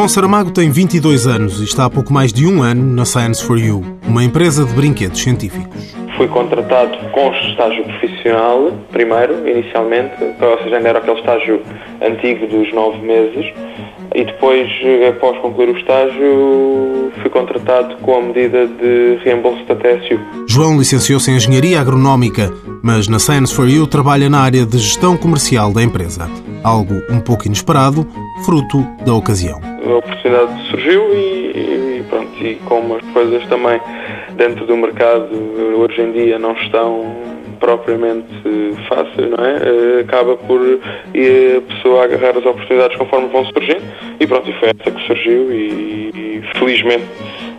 João Saramago tem 22 anos e está há pouco mais de um ano na Science for You, uma empresa de brinquedos científicos. Fui contratado com estágio profissional, primeiro, inicialmente, ou seja, ainda era aquele estágio antigo dos nove meses, e depois, após concluir o estágio, contratado com a medida de reembolso da TSU. João licenciou-se em Engenharia Agronómica, mas na Science for You trabalha na área de gestão comercial da empresa. Algo um pouco inesperado, fruto da ocasião. A oportunidade surgiu e, e pronto, e como as coisas também dentro do mercado hoje em dia não estão propriamente fáceis, não é? Eh, acaba por a pessoa agarrar as oportunidades conforme vão surgindo e pronto, e foi essa que surgiu e, e felizmente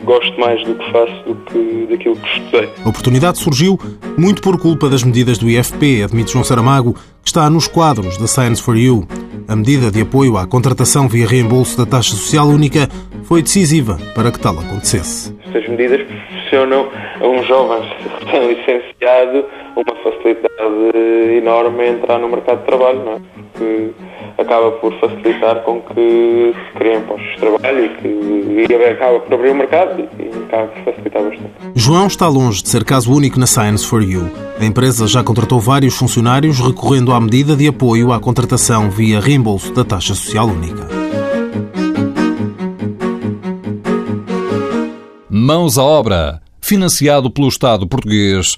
gosto mais do que faço do que daquilo que estudei. A oportunidade surgiu muito por culpa das medidas do IFP, admite João Saramago, que está nos quadros da Science for You. A medida de apoio à contratação via reembolso da taxa social única foi decisiva para que tal acontecesse. Estas medidas proporcionam a um jovem recém-licenciado uma facilidade enorme em entrar no mercado de trabalho, não é? Porque acaba por facilitar com que se criem postos de trabalho e que e acaba por abrir o mercado e acaba por facilitar bastante. João está longe de ser caso único na Science for You. A empresa já contratou vários funcionários recorrendo à medida de apoio à contratação via reembolso da taxa social única. Mãos à obra, financiado pelo Estado português